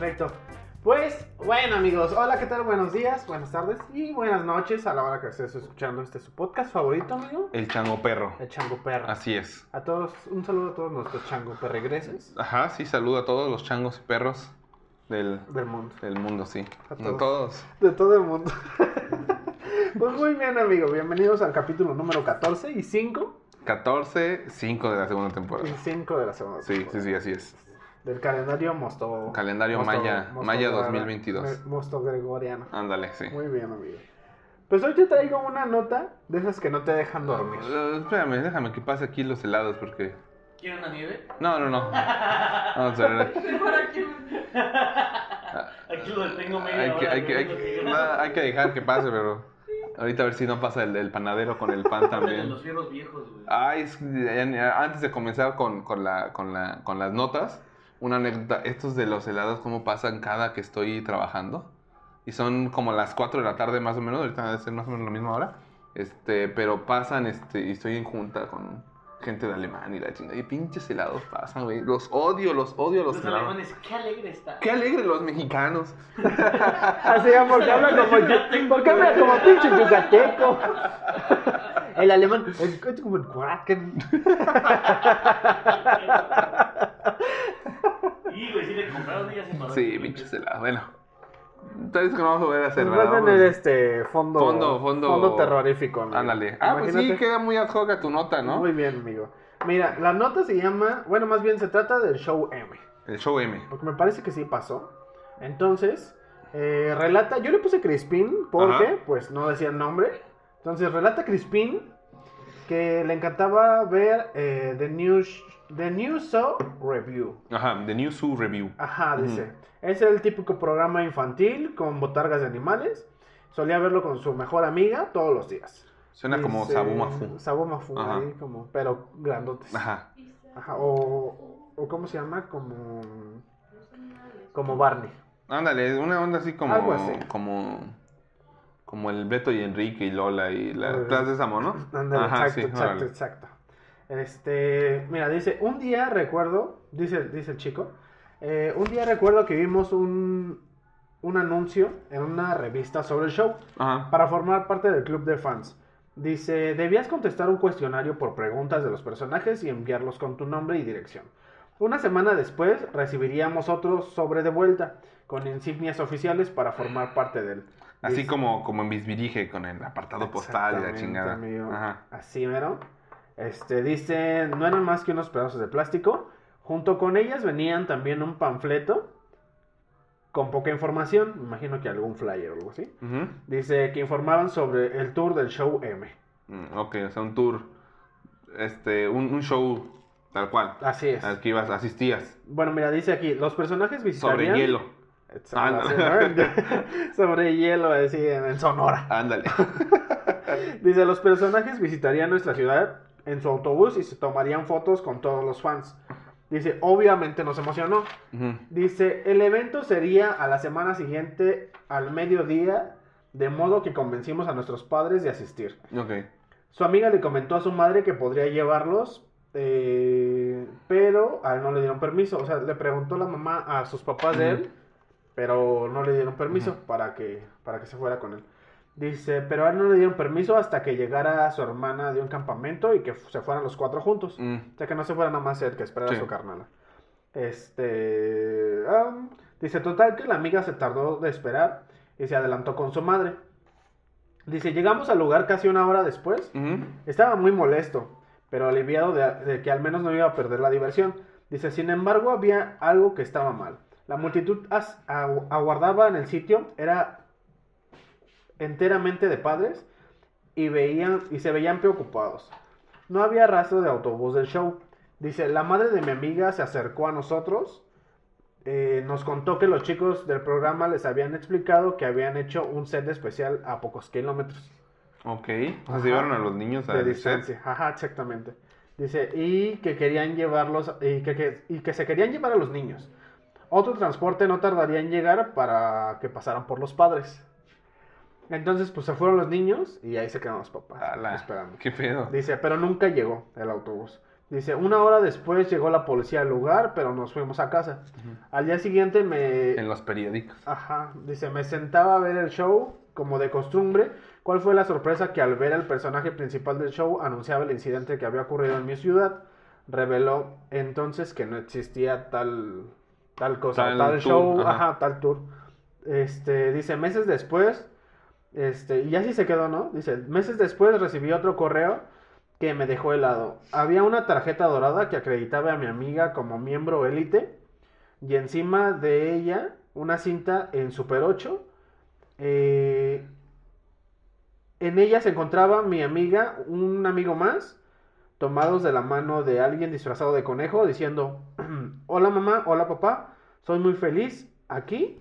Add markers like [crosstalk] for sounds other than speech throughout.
Perfecto. Pues, bueno amigos, hola, ¿qué tal? Buenos días, buenas tardes y buenas noches a la hora que estés escuchando este su podcast favorito, amigo. El chango perro. El Chango Perro. Así es. A todos, un saludo a todos nuestros chango perregreses Ajá, sí, saludo a todos los changos y perros del, del mundo. del mundo, sí. A todos. todos. De todo el mundo. [laughs] pues muy bien, amigo, bienvenidos al capítulo número 14 y 5. 14, 5 de la segunda Y temporada. 5 de la segunda. Sí, sí, temporada. sí, así es. Del calendario Mosto. Calendario Maya- Maya 2022. Mosto Gregoriano. Ándale, sí. Muy bien, amigo. Pues hoy te traigo una nota de esas que no te dejan dormir. Eh, espérame, déjame que pase aquí los helados porque... ¿Quieren una nieve? No, no, no. Vamos a ver. [laughs] Mejor aquí. Aquí lo detengo media Hay que, hay, que, hay, que, hay que dejar que pase, pero... Ahorita a ver si no pasa el, el panadero con el pan también. Los fierros viejos, güey. Ay, es- eh, antes de comenzar con, con, la, con, la, con las notas, una anécdota, estos de los helados, cómo pasan cada que estoy trabajando. Y son como las 4 de la tarde más o menos, ahorita debe ser más o menos la misma hora. Este, pero pasan, este, y estoy en junta con gente de Alemania y la chingada. Y pinches helados pasan, güey. Los odio, los odio los, Los helados. alemanes, qué alegre está. Qué alegre los mexicanos. [laughs] Así es, porque habla como, porque habla como pinche yucateco. [laughs] El alemán, es es como el [laughs] Kraken. Y, güey, sí le compraron se paró. Sí, pinches helados. Bueno, entonces que no vamos a volver a hacer Nos va a tener este fondo, Fondo, fondo- terrorífico. amigo. Ándale. Ah, pues sí, Imagínate. queda muy ad hoc a tu nota, ¿no? Muy bien, amigo. Mira, la nota se llama, bueno, más bien se trata del show M. El show M. Porque me parece que sí pasó. Entonces, eh, relata, yo le puse Crispin porque, Ajá. pues, no decía el nombre. Entonces, relata Crispin que le encantaba ver eh, The News The News Show Review. Ajá, The New Zoo Review. Ajá, dice. Es el típico programa infantil con botargas de animales. Solía verlo con su mejor amiga todos los días. Suena como Sabu Mafu. Sabu Mafu, ahí como, pero grandotes. Ajá. Ajá, o, o ¿cómo se llama? Como, como Barney. Ándale, una onda así como. Algo así. Como. Como el Beto y Enrique y Lola y la. Plaza de Samo, ¿no? [laughs] Ándale, Ajá, exacto, sí, exacto, exacto. Este, mira, dice, un día recuerdo, dice, dice el chico, eh, un día recuerdo que vimos un, un anuncio en una revista sobre el show Ajá. para formar parte del club de fans. Dice, debías contestar un cuestionario por preguntas de los personajes y enviarlos con tu nombre y dirección. Una semana después recibiríamos otro sobre de vuelta con insignias oficiales para formar parte del... Así como, como en Bisbirige con el apartado postal y la chingada. amigo. Ajá. Así, mero. Este, dice, no eran más que unos pedazos de plástico. Junto con ellas venían también un panfleto con poca información. Me imagino que algún flyer o algo así. Dice que informaban sobre el tour del show M. Mm, Ok, o sea, un tour. Este, un, un show tal cual. Así es. Al que ibas, asistías. Bueno, mira, dice aquí, los personajes visitarían... Sobre hielo. Así, ¿no? [laughs] [laughs] sobre hielo, así, en, en Sonora. Ándale. [laughs] Dice, los personajes visitarían nuestra ciudad en su autobús y se tomarían fotos con todos los fans. Dice, obviamente nos emocionó. Dice, el evento sería a la semana siguiente al mediodía, de modo que convencimos a nuestros padres de asistir. Ok. Su amiga le comentó a su madre que podría llevarlos, eh, pero a él no le dieron permiso. O sea, le preguntó la mamá a sus papás de él, pero no le dieron permiso para, que, para que se fuera con él. Dice, pero a él no le dieron permiso hasta que llegara su hermana de un campamento y que se fueran los cuatro juntos. Mm. O sea, que no se fuera nada más él, que esperara Sí. a su carnala. Este. dice, total que la amiga se tardó de esperar y se adelantó con su madre. Dice, llegamos al lugar casi una hora después. Estaba muy molesto, pero aliviado de, de que al menos no iba a perder la diversión. Dice, sin embargo, había algo que estaba mal. La multitud as- agu- aguardaba en el sitio, era enteramente de padres y, veían, y se veían preocupados. No había rastro de autobús del show. Dice, la madre de mi amiga se acercó a nosotros, eh, nos contó que los chicos del programa les habían explicado que habían hecho un set especial a pocos kilómetros Ok. O sea, se llevaron a los niños a de distancia. Ajá, exactamente. Dice, y que querían llevarlos, y que, que- y que se querían llevar a los niños. Otro transporte no tardaría en llegar para que pasaran por los padres. Entonces, pues se fueron los niños y ahí se quedaron los papás Ala, esperando. ¿Qué pedo? Dice, pero nunca llegó el autobús. Dice, una hora después llegó la policía al lugar, pero nos fuimos a casa. Al día siguiente me... En los periódicos. Ajá, dice, me sentaba a ver el show como de costumbre. ¿Cuál fue la sorpresa que al ver al personaje principal del show anunciaba el incidente que había ocurrido en mi ciudad? Reveló entonces que no existía tal, tal cosa, Tal tal, tour, show, ajá. ajá. tal tour. Este, dice, meses después, este, y así se quedó, ¿no? Dice, meses después recibí otro correo que me dejó helado. Había una tarjeta dorada que acreditaba a mi amiga como miembro élite y encima de ella una cinta en Super 8. Eh, en ella se encontraba mi amiga, un amigo más, tomados de la mano de alguien disfrazado de conejo, diciendo, [clears throat] hola mamá, hola papá, soy muy feliz aquí.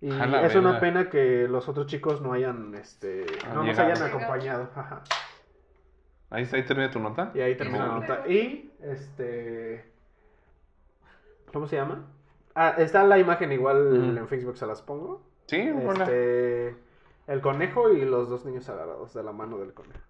Y es una pena que los otros chicos no hayan, este, Han no nos hayan acompañado. Ajá. Ahí está, ahí termina tu nota. Y ahí termina la No. nota. Y, este. ¿Cómo se llama? Ah, está la imagen igual en Facebook, se las pongo. Sí, hola. Este. El conejo y los dos niños agarrados de la mano del conejo.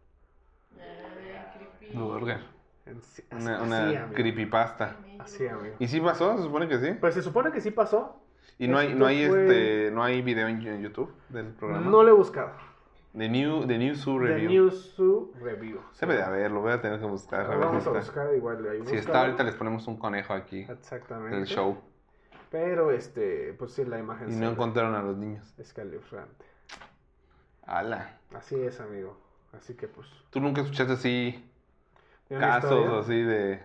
Burger. En- así, Una, una creepypasta. Así, amigo. ¿Y sí pasó? Se supone que sí. Pues se supone que sí pasó. ¿Y no hay, no hay fue- este, no hay video en en YouTube del programa? No lo he buscado. The New, the New Zoo The Review. News Zoo Review. Debe de haber, lo voy a tener que buscar. a Lo ver si vamos a está. buscar igual ahí. Si está, ahorita les ponemos un conejo aquí Exactamente. del show. Pero este, pues sí, la imagen Y se no encontraron a los niños. escalofriante. Ala. Así es, amigo. Así que pues. ¿Tú nunca escuchaste así ¿de una casos historia? así de...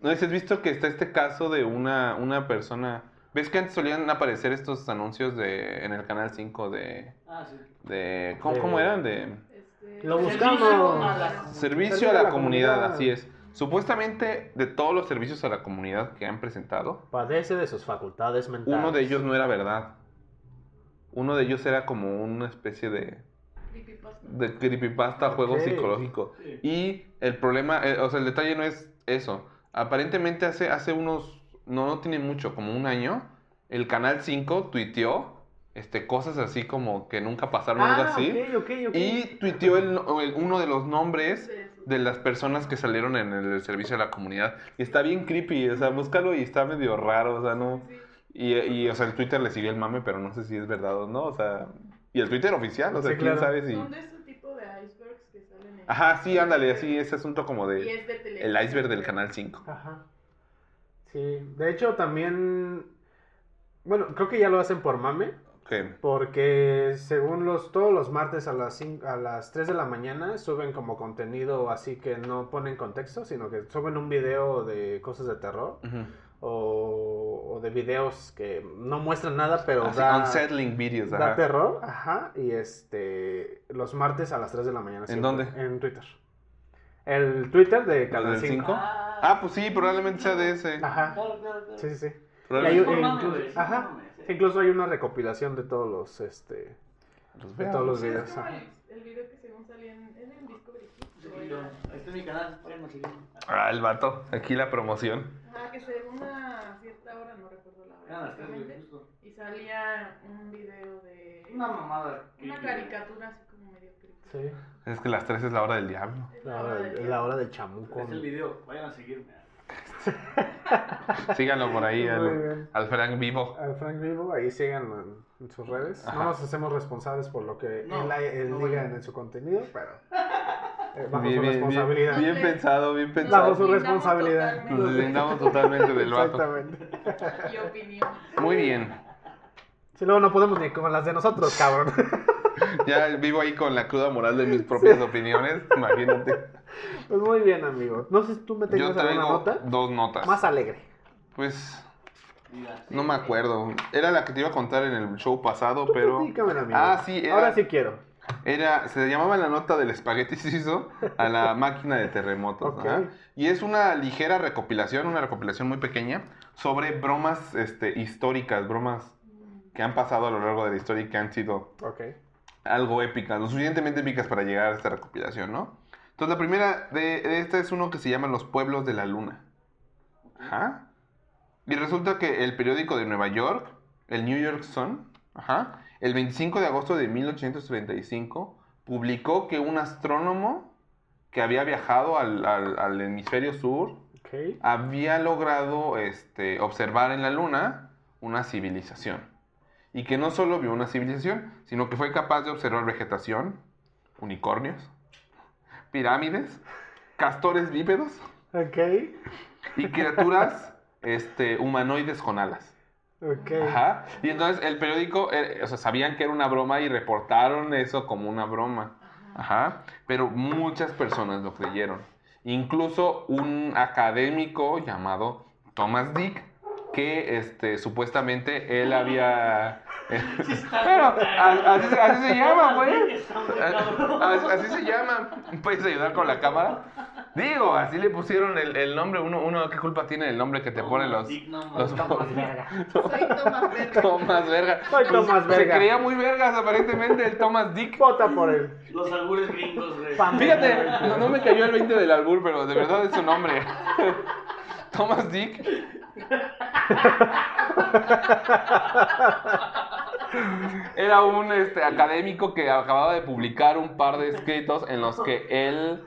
¿No has visto que está este caso de una, una persona... ¿Ves que antes solían aparecer estos anuncios de en el canal 5 de... Ah, sí. de ¿cómo, De- cómo eran? De Este, Lo Servicio buscamos. a la- servicio a la, comunidad, así es. Supuestamente de todos los servicios a la comunidad que han presentado, Padece de sus facultades mentales. uno de ellos no era verdad. Uno de ellos era como una especie de... de creepypasta, juego Ok. psicológico. Sí. Y el problema, eh, o sea, el detalle no es eso. Aparentemente hace, hace unos, no, no tiene mucho, como un año, el Canal 5 tuiteó este, cosas así como que nunca pasaron, algo Ah, así. ok, ok. Y tuiteó el, el- uno de los nombres De de las personas que salieron en el servicio a la comunidad. Y está bien creepy, o sea, búscalo y está medio raro, o sea, no... Y, y, o sea, el Twitter le siguió el mame, pero no sé si es verdad o no, o sea... Y el Twitter oficial, o sea, Sí, quién claro. sabe si... Son de ese tipo de icebergs que salen en... Ajá, sí, ándale, así, ese asunto como Y de... es de televisión. El iceberg del Canal 5. Ajá. Sí, de hecho también. Bueno, creo que ya lo hacen por mame. Que Porque según los todos los martes a las, cin- a las 3 de la mañana suben como contenido así que no ponen contexto, sino que suben un video de cosas de terror Ujú. O, o de videos que no muestran nada, pero Así, da, unsettling videos, da ajá. terror. Ajá. Y este los martes a las 3 de la mañana. ¿En siempre, dónde? En Twitter. El Twitter de ¿Los Canal del 5. 5? Ah, pues sí, probablemente sea de ese. Ajá. Sí, sí, sí. Hay- e mame, incluso, ajá, incluso hay una recopilación de todos los, este, los de todos los Sí, es videos. el, el video que según salía en, ¿es en Discovery Ahí está mi canal. Ah, el vato. Aquí la promoción. Ajá, que según una cierta hora, no recuerdo la hora exactamente, justo. y salía un video de Una mamada. una caricatura así como medio creepy. Sí, Es que las 3 es la hora del diablo. Es la la hora, del- es la hora del chamuco. Es el video, vayan a seguirme. [laughs] Síganlo por ahí al, al Frank Vivo. Al Frank Vivo, ahí síganlo en, en sus redes. Ajá. No nos hacemos responsables por lo que No, él, él no, diga en su contenido, pero bajo Bien, su bien, responsabilidad. bien, bien pensado, bien Bajo pensado. su responsabilidad. Nos deslindamos totalmente del vato. Exactamente. Y opinión. Muy bien. Si luego no podemos ni con las de nosotros, cabrón. [laughs] Ya vivo ahí con la cruda moral de mis propias opiniones. Imagínate. Pues muy bien, amigo. No sé si tú me Yo tengas alguna nota dos notas. más alegre. Pues no me acuerdo. Era la que te iba a contar en el show pasado, Tú pero. amigo. Ah, sí, era- Ahora sí quiero. Era, se llamaba la nota del espagueti [laughs] suizo a la máquina de terremotos. Ajá. Y es una ligera recopilación, una recopilación muy pequeña, sobre bromas este, históricas, bromas que han pasado a lo largo de la historia y que han sido algo épicas, lo suficientemente épicas para llegar a esta recopilación, ¿no? Entonces la primera de, de esta es uno que se llama Los Pueblos de la Luna. Ajá. Y resulta que el periódico de Nueva York, el New York Sun, ajá, el 25 de agosto de 1835, publicó que un astrónomo que había viajado al, al- al hemisferio sur había logrado este, observar en la luna una civilización. Y que no solo vio una civilización, sino que fue capaz de observar vegetación, unicornios, pirámides, castores bípedos y criaturas este, humanoides con alas. Ajá. Y entonces el periódico, eh, o sea, sabían que era una broma y reportaron eso como una broma. Ajá. Pero muchas personas lo creyeron. Incluso un académico llamado Thomas Dick, que este, supuestamente él había... [laughs] [laughs] Pero a- así, así se llama, güey. [laughs] Así, así se llama. ¿Puedes ayudar con la cámara? Digo, así le pusieron el, el nombre. Uno, uno, ¿qué culpa tiene el nombre que te ponen los... Digno, los Tomás [laughs] verga. Soy Tomás Verga. Tomás Verga. Soy Tomás Se Verga. creía muy vergas aparentemente el Thomas Dick. Vota por él. Los albures gringos, güey. Fíjate, no, no me cayó el 20 del albur, pero de verdad es su nombre. [laughs] Thomas Dick. Era un este, académico que acababa de publicar un par de escritos en los que él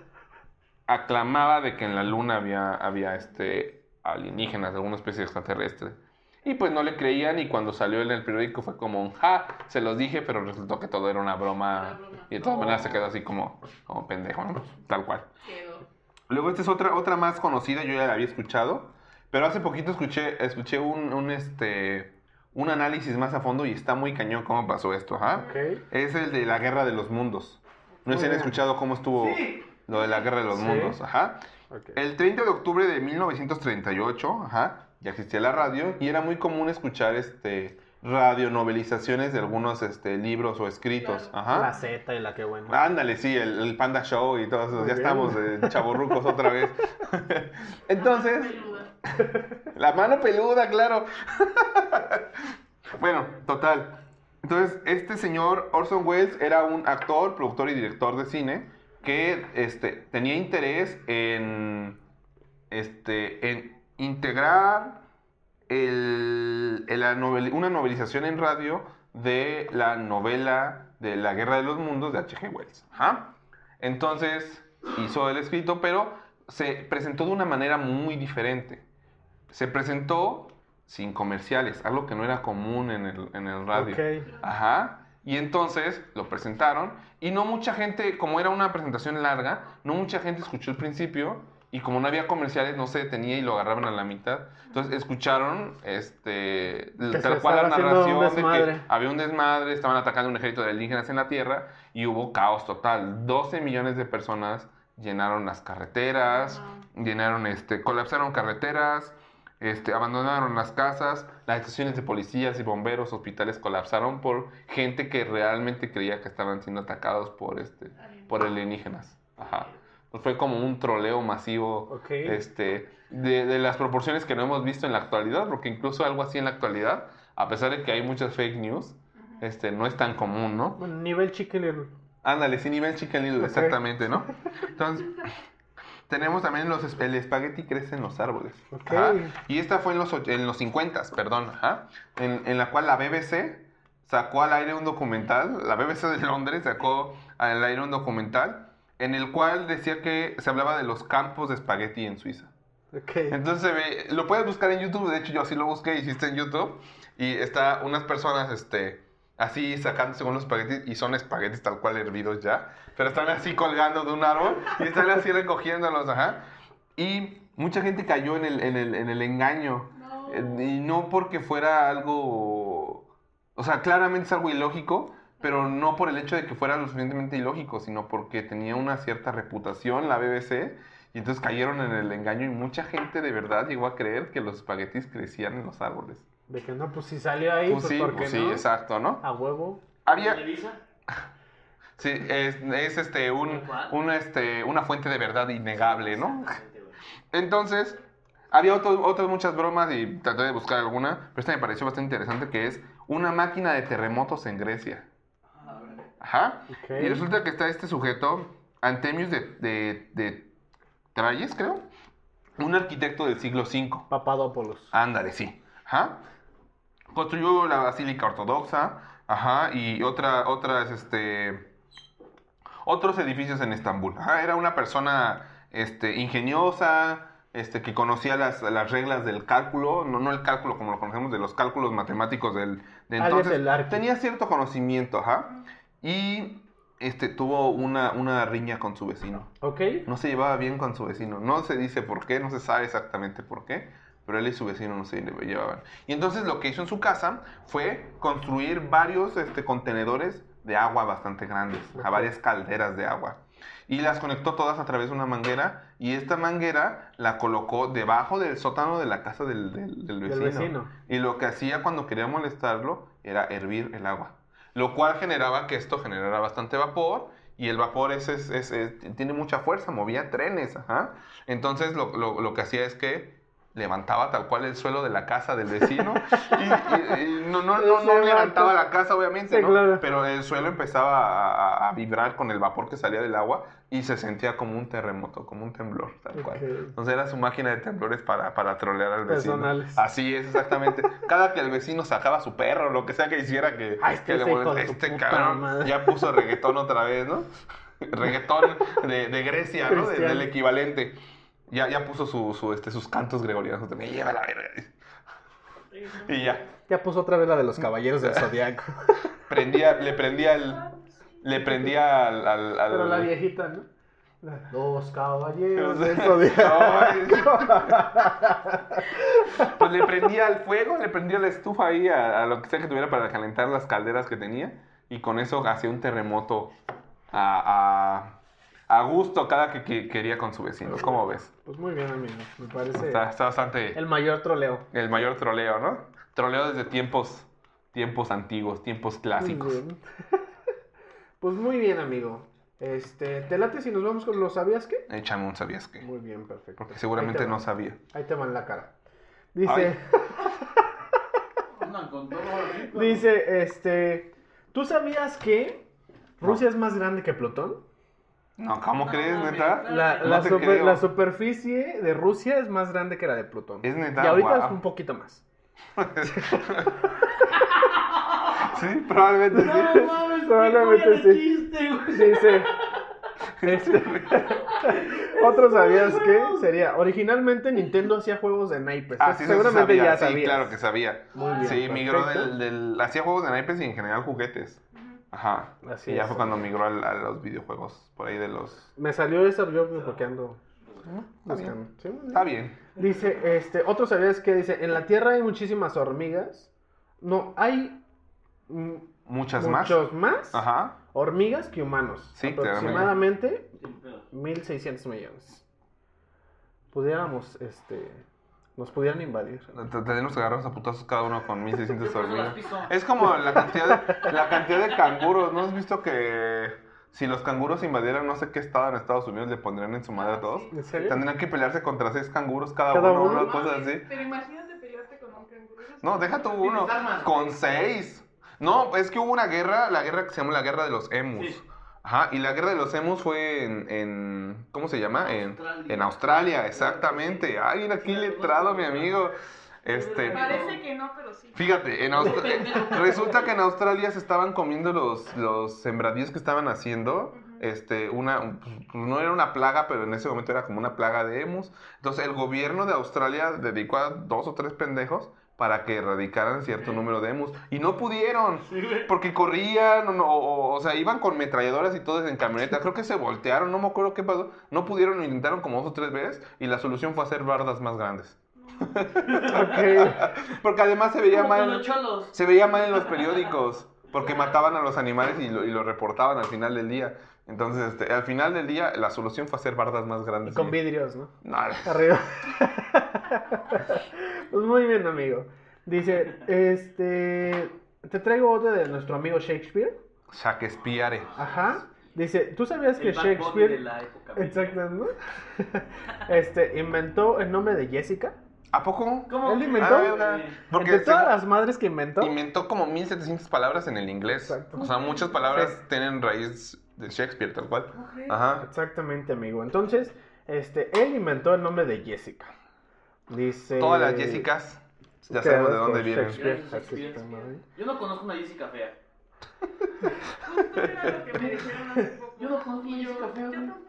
aclamaba de que en la luna había, había este, alienígenas, alguna especie extraterrestre. Y pues no le creían y cuando salió en el periódico fue como un ja, se los dije, pero resultó que todo era una broma. Una broma. Y de todas maneras se quedó así como, como pendejo, ¿no? Tal cual. Quedó. Luego esta es otra, otra más conocida, yo ya la había escuchado, pero hace poquito escuché, escuché un, un, este, un análisis más a fondo y está muy cañón cómo pasó esto. Ok. Es el de la guerra de los mundos. No sé si han escuchado cómo estuvo Sí. Lo de la guerra de los Sí. mundos, ajá. El 30 de octubre de 1938, ajá, ya existía la radio y era muy común escuchar este radionovelizaciones de algunos este, libros o escritos, Claro. ajá. La Z y la que bueno. Ándale, sí, el, el Panda Show y todo eso. Muy ya bien. estamos eh, [laughs] chavorrucos otra vez. [laughs] Entonces, Peluda. [laughs] la mano peluda, claro. bueno, total. Entonces, este señor Orson Welles era un actor, productor y director de cine que este, tenía interés en, este, en integrar el- el- la novel- una novelización en radio de la novela de La Guerra de los Mundos de H.G. Wells. Ajá. Entonces hizo el escrito, pero se presentó de una manera muy diferente. Se presentó sin comerciales, algo que no era común en el, en el radio. Ok. Ajá. Y entonces lo presentaron y no mucha gente, como era una presentación larga, no mucha gente escuchó el principio y como no había comerciales no se detenía y lo agarraban a la mitad. Entonces escucharon este Que tal cual la narración de que había un desmadre, estaban atacando un ejército de alienígenas en la Tierra y hubo caos total. 12 millones de personas llenaron las carreteras, llenaron este colapsaron carreteras, este, abandonaron las casas, las estaciones de policías y bomberos, hospitales colapsaron por gente que realmente creía que estaban siendo atacados por, este, por alienígenas. Ajá. Pues fue como un troleo masivo Ok. este, de, de las proporciones que no hemos visto en la actualidad, porque incluso algo así en la actualidad, a pesar de que hay muchas fake news, este, no es tan común, ¿no? Bueno, nivel Chicken Little. Ándale, sí, nivel Chicken Little, Ok. exactamente, ¿no? [laughs] Entonces, tenemos también los, el espagueti crece en los árboles. Ajá. Y esta fue en los, en los 50, perdón, ajá, en, en la cual la BBC sacó al aire un documental, la BBC de Londres sacó al aire un documental en el cual decía que se hablaba de los campos de espagueti en Suiza. Ok. Entonces lo puedes buscar en YouTube, de hecho yo así lo busqué, hiciste en YouTube, y está unas personas, este, así sacando según los espaguetis, y son espaguetis tal cual hervidos ya, pero están así colgando de un árbol, y están así recogiéndolos, ajá, y mucha gente cayó en el, en el, en el engaño, No. y no porque fuera algo, o sea, claramente es algo ilógico, pero no por el hecho de que fuera lo suficientemente ilógico, sino porque tenía una cierta reputación la BBC y entonces cayeron en el engaño y mucha gente de verdad llegó a creer que los espaguetis crecían en los árboles. De que no, pues si salió ahí, Pues pues, sí, ¿por qué pues sí, no? exacto, ¿no? A huevo. Había, [laughs] sí, es, es, este, un, un, este, una fuente de verdad innegable, ¿no? Entonces, había otro- otras muchas bromas y traté de buscar alguna, pero esta me pareció bastante interesante que es una máquina de terremotos en Grecia. A ver. Ajá. Y resulta que está este sujeto, Antemius de, de, de Tralles, creo. Un arquitecto del siglo V. Papadopoulos. Ándale, sí. Ajá. Construyó la Basílica Ortodoxa. Ajá. Y otra, otras, este. Otros edificios en Estambul. Ajá. Era una persona este, ingeniosa, este, que conocía las, las reglas del cálculo, no, no el cálculo como lo conocemos, de los cálculos matemáticos del, de entonces. el tenía cierto conocimiento, ajá. Y este, tuvo una, una riña con su vecino. ¿Ok? No se llevaba bien con su vecino. No se dice por qué, no se sabe exactamente por qué, pero él y su vecino no se llevaban. Y entonces lo que hizo en su casa fue construir varios este, contenedores de agua bastante grandes, a varias calderas de agua. Y las conectó todas a través de una manguera y esta manguera la colocó debajo del sótano de la casa del, del- del Del vecino. vecino. Y lo que hacía cuando quería molestarlo era hervir el agua. Lo cual generaba que esto generara bastante vapor. Y el vapor es, es- es- es- tiene mucha fuerza, movía trenes. Ajá. Entonces lo, lo- lo que hacía es que levantaba tal cual el suelo de la casa del vecino. [laughs] y, y- y no, no, no, no levantaba levanta. la casa, obviamente, Sí, ¿no? claro. Pero el suelo empezaba a, a- vibrar con el vapor que salía del agua y se sentía como un terremoto, como un temblor, tal cual. Ok. Entonces era su máquina de temblores para, para trolear al vecino. Personales. Así es, exactamente. Cada que el vecino sacaba a su perro, lo que sea que hiciera que, Ah, este que le tu este cabrón madre. ya puso reggaetón otra vez, ¿no? [laughs] reggaetón de, de Grecia, ¿no? De- del equivalente. Ya, ya puso su, su, este, sus cantos gregorianos. Me lleva la verga. Y ya. Ya puso otra vez la de los caballeros del zodiaco. [laughs] Prendía, le prendía el. Le prendía al. al- al- Pero la viejita, ¿no? Los caballeros del zodiaco. [laughs] Pues le prendía el fuego, le prendía la estufa ahí a, a lo que sea que tuviera para calentar las calderas que tenía. Y con eso hacía un terremoto a, a, a gusto cada que, que quería con su vecino. ¿Cómo ves? Pues muy bien, amigo. Me parece Está, está bastante el mayor troleo. el mayor troleo, ¿no? Troleo desde tiempos, tiempos antiguos, tiempos clásicos. Muy bien. [laughs] pues muy bien, amigo. Este, ¿te late si nos vamos con los sabías qué? Échame un sabías que. Muy bien, perfecto. Porque seguramente no sabía. Ahí te va en la cara. Dice, Ay. [laughs] Andan con todo así, como- dice, este, ¿tú sabías que Rusia es más grande que Plutón? No, ¿cómo No, crees, neta? La, No la te super- creo. la superficie de Rusia es más grande que la de Plutón. Es neta, Y ahorita es un poquito más. [laughs] Sí, probablemente sí. No mames, Probablemente sí. chiste, güey. Dice. [laughs] este, [laughs] otro sabías que sería. Originalmente Nintendo hacía juegos de naipes. Ah, sí, sí Seguramente sabía, ya sí, sabías. claro que sabía. Muy bien, sí, migró del, del- Hacía juegos de naipes y en general juguetes. Ajá. Así y ya es. fue cuando migró a, los videojuegos. Por ahí de los. Me salió esa yo porque ando. Está bien. Sí. Está. Dice, este, otro sabías que dice, en la Tierra hay muchísimas hormigas. No, hay Muchas muchos más, más. Ajá. hormigas que humanos. Sí, aproximadamente Sin pedo. 1600 millones. Pudiéramos, este, nos pudieran invadir. Te- Tenemos que agarrarnos a putazos cada uno con 1600 Yo por eso las hormigas. Es como la cantidad, de, la cantidad de canguros. ¿No has visto que si los canguros invadieran no sé qué estado en Estados Unidos le pondrían en su madre a todos? ¿En serio? Tendrían que pelearse contra seis canguros cada, Cada uno, uno. una cosa así. Pero imagínate pelearte con un canguro. No, deja tú uno. Con seis. No, es que hubo una guerra, la guerra que se llama la guerra de los emus. Sí. Ajá, y la guerra de los emus fue en, en ¿cómo se llama? En, Australia. en Australia, exactamente. Ay, mira aquí letrado, mi amigo. Este, Parece que no, pero sí. fíjate, en [laughs] resulta que en Australia se estaban comiendo los, los sembradíos que estaban haciendo. Este, una, pues, no era una plaga, pero en ese momento era como una plaga de emus. Entonces el gobierno de Australia dedicó a dos o tres pendejos para que erradicaran cierto número de emus. Y no pudieron. Sí. Porque corrían, o, no, o, o sea, iban con metralladoras y todo en camioneta. Creo que se voltearon, no me acuerdo qué pasó. No pudieron, lo intentaron como dos o tres veces. Y la solución fue hacer bardas más grandes. [laughs] Porque además se veía Como mal. Se veía mal en los periódicos. Porque mataban a los animales y lo, y lo reportaban al final del día. Entonces, este, al final del día, la solución fue hacer bardas más Y grandes. con y- vidrios, ¿no? No, Arriba. [laughs] pues muy bien, amigo. Dice, este, te traigo otra de nuestro amigo Shakespeare. Shakespeare. Ajá. Dice, ¿tú sabías que El Bunny de Shakespeare... la época. [laughs] Exacto, ¿no? [laughs] Este, inventó el nombre de Jessica. ¿A poco? ¿Cómo? Él inventó. Ah. Porque Entre todas las madres que inventó. inventó como 1700 palabras en el inglés. Exacto. O sea, muchas palabras Sí. tienen raíz de Shakespeare, tal cual. Ajá. Exactamente, amigo. Entonces, este, él inventó el nombre de Jessica. Dice... Todas las Jessicas, ya sabemos de dónde vienen. Yo no conozco una Jessica fea. Yo no conozco yo, Jessica Fea, yo güey. tampoco.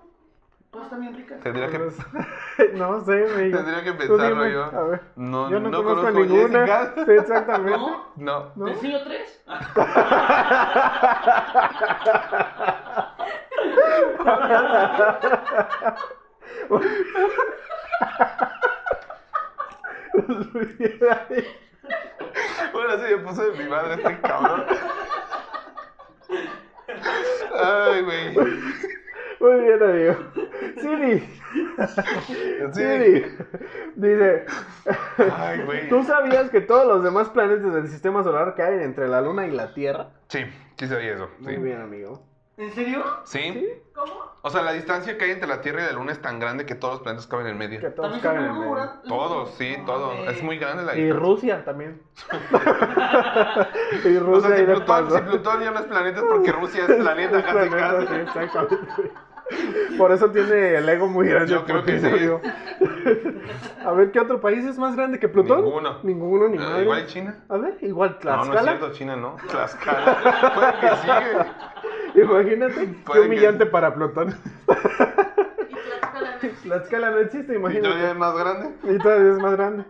Todas están bien ricas. Tendría que, [laughs] no sé, güey. tendría que pensarlo dime, yo. A ver. No, Yo no, no conozco, conozco ninguna. Jessica. [laughs] Sí, exactamente. ¿No? No. ¿No? ¿Te enseño tres? [laughs] Bueno, sí, me puso de mi madre este cabrón. Ay, güey. Muy bien, amigo. Siri. Siri. Dice. Ay, güey. ¿Tú sabías que todos los demás planetas del sistema solar caen entre la Luna y la Tierra? Sí, sí sabía eso. Muy Sí. bien, amigo. ¿En serio? ¿Sí? ¿Cómo? O sea, la distancia que hay entre la Tierra y la Luna es tan grande que todos los planetas caben en el medio. Que todos También caben en el medio. Todos, sí, No todo. mames. Es muy grande la Y distancia. Rusia también. [laughs] [laughs] y O Rusia sea, si Plutón, si Plutón ya no es planeta es porque Rusia es planeta [laughs] Es casi planeta, casi. sí, exactamente. Por eso tiene el ego muy grande. Yo creo que sí. A ver, ¿qué otro país es más grande que Plutón? Ninguno. Ninguno, ni Eh, madre. Igual China. A ver, igual No, Tlaxcala. no es cierto, China no. Tlaxcala. Puede que. [laughs] Imagínate, qué que humillante para Plutón. [laughs] Y Tlaxcala no existe. Tlaxcala no existe, ¿Y imagínate. todavía es más grande? Y todavía es más grande.